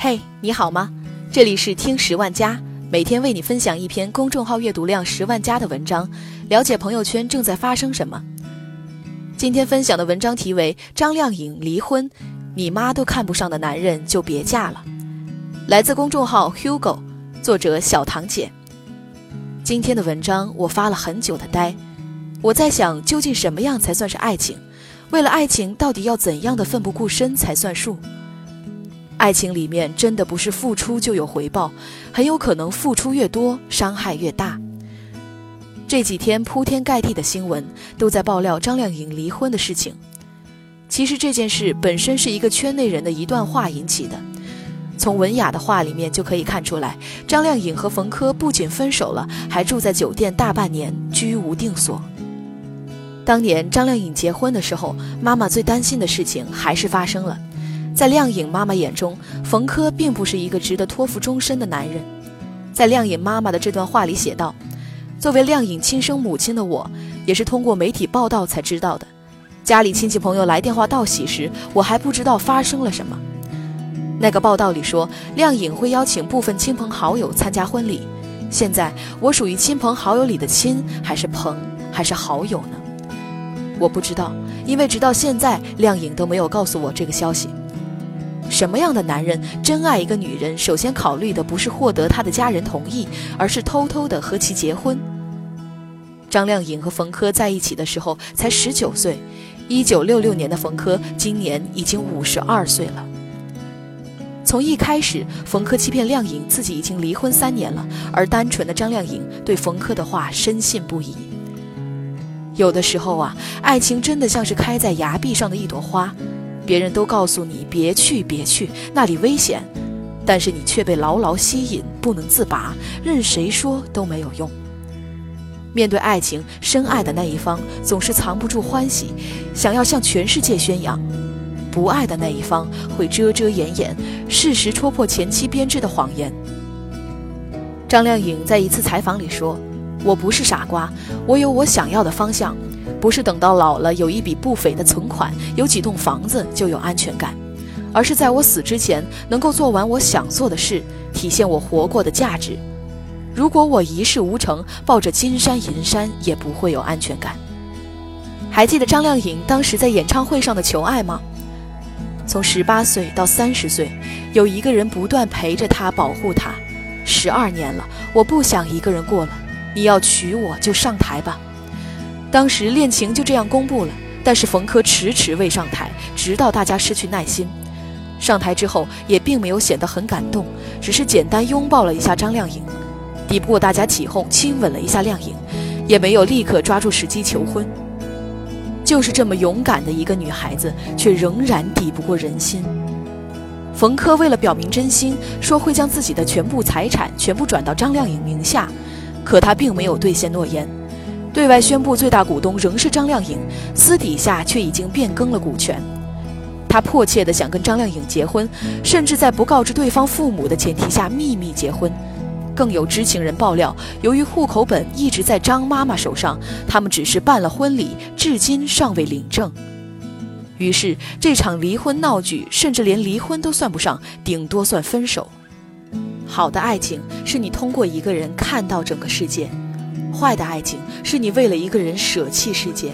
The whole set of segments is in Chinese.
嘿，你好吗？这里是听十万加，每天为你分享一篇公众号阅读量十万加的文章，了解朋友圈正在发生什么。今天分享的文章题为《张靓颖离婚，你妈都看不上的男人就别嫁了》，来自公众号 Hugo，作者小唐姐。今天的文章我发了很久的呆，我在想，究竟什么样才算是爱情？为了爱情，到底要怎样的奋不顾身才算数？爱情里面真的不是付出就有回报，很有可能付出越多，伤害越大。这几天铺天盖地的新闻都在爆料张靓颖离婚的事情。其实这件事本身是一个圈内人的一段话引起的。从文雅的话里面就可以看出来，张靓颖和冯轲不仅分手了，还住在酒店大半年，居无定所。当年张靓颖结婚的时候，妈妈最担心的事情还是发生了。在靓颖妈妈眼中，冯轲并不是一个值得托付终身的男人。在靓颖妈妈的这段话里写道：“作为靓颖亲生母亲的我，也是通过媒体报道才知道的。家里亲戚朋友来电话道喜时，我还不知道发生了什么。那个报道里说，靓颖会邀请部分亲朋好友参加婚礼。现在我属于亲朋好友里的亲，还是朋，还是好友呢？”我不知道，因为直到现在，靓颖都没有告诉我这个消息。什么样的男人真爱一个女人，首先考虑的不是获得她的家人同意，而是偷偷的和其结婚。张靓颖和冯轲在一起的时候才十九岁，一九六六年的冯轲今年已经五十二岁了。从一开始，冯轲欺骗靓颖自己已经离婚三年了，而单纯的张靓颖对冯轲的话深信不疑。有的时候啊，爱情真的像是开在崖壁上的一朵花，别人都告诉你别去别去，那里危险，但是你却被牢牢吸引，不能自拔，任谁说都没有用。面对爱情，深爱的那一方总是藏不住欢喜，想要向全世界宣扬；不爱的那一方会遮遮掩掩，适时戳破前妻编织的谎言。张靓颖在一次采访里说。我不是傻瓜，我有我想要的方向，不是等到老了有一笔不菲的存款，有几栋房子就有安全感，而是在我死之前能够做完我想做的事，体现我活过的价值。如果我一事无成，抱着金山银山也不会有安全感。还记得张靓颖当时在演唱会上的求爱吗？从十八岁到三十岁，有一个人不断陪着她，保护她，十二年了，我不想一个人过了。你要娶我就上台吧。当时恋情就这样公布了，但是冯轲迟迟未上台，直到大家失去耐心。上台之后也并没有显得很感动，只是简单拥抱了一下张靓颖，抵不过大家起哄，亲吻了一下靓颖，也没有立刻抓住时机求婚。就是这么勇敢的一个女孩子，却仍然抵不过人心。冯轲为了表明真心，说会将自己的全部财产全部转到张靓颖名下。可他并没有兑现诺言，对外宣布最大股东仍是张靓颖，私底下却已经变更了股权。他迫切地想跟张靓颖结婚，甚至在不告知对方父母的前提下秘密结婚。更有知情人爆料，由于户口本一直在张妈妈手上，他们只是办了婚礼，至今尚未领证。于是这场离婚闹剧，甚至连离婚都算不上，顶多算分手。好的爱情是你通过一个人看到整个世界，坏的爱情是你为了一个人舍弃世界。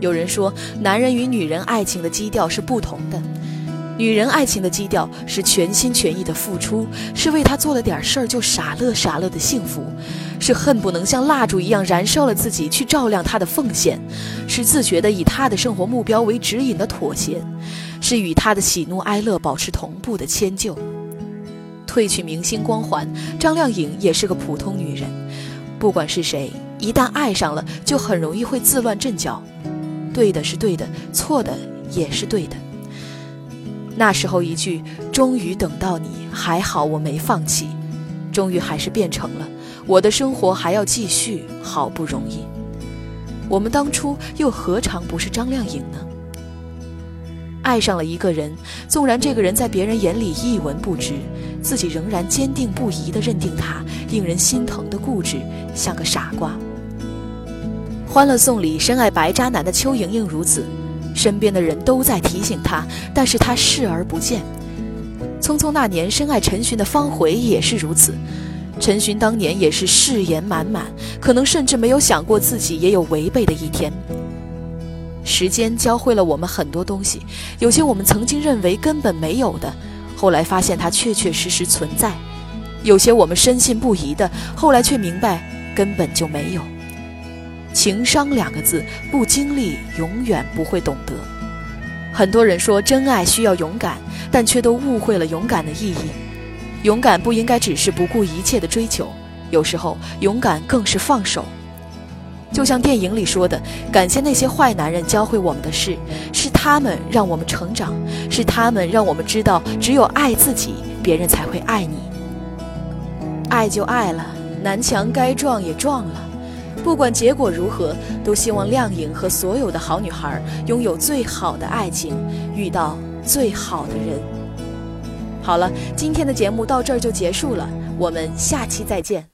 有人说，男人与女人爱情的基调是不同的，女人爱情的基调是全心全意的付出，是为他做了点事儿就傻乐傻乐的幸福，是恨不能像蜡烛一样燃烧了自己去照亮他的奉献，是自觉的以他的生活目标为指引的妥协，是与他的喜怒哀乐保持同步的迁就。褪去明星光环，张靓颖也是个普通女人。不管是谁，一旦爱上了，就很容易会自乱阵脚。对的是对的，错的也是对的。那时候一句“终于等到你，还好我没放弃”，终于还是变成了“我的生活还要继续，好不容易”。我们当初又何尝不是张靓颖呢？爱上了一个人，纵然这个人在别人眼里一文不值，自己仍然坚定不移地认定他，令人心疼的固执，像个傻瓜。《欢乐颂》里深爱白渣男的邱莹莹如此，身边的人都在提醒她，但是她视而不见。匆匆那年深爱陈寻的方茴也是如此。陈寻当年也是誓言满满，可能甚至没有想过自己也有违背的一天。时间教会了我们很多东西，有些我们曾经认为根本没有的，后来发现它确确实实存在；有些我们深信不疑的，后来却明白根本就没有。情商两个字，不经历永远不会懂得。很多人说真爱需要勇敢，但却都误会了勇敢的意义。勇敢不应该只是不顾一切的追求，有时候勇敢更是放手。就像电影里说的：“感谢那些坏男人教会我们的事，是他们让我们成长，是他们让我们知道，只有爱自己，别人才会爱你。爱就爱了，南墙该撞也撞了。不管结果如何，都希望亮颖和所有的好女孩拥有最好的爱情，遇到最好的人。”好了，今天的节目到这儿就结束了，我们下期再见。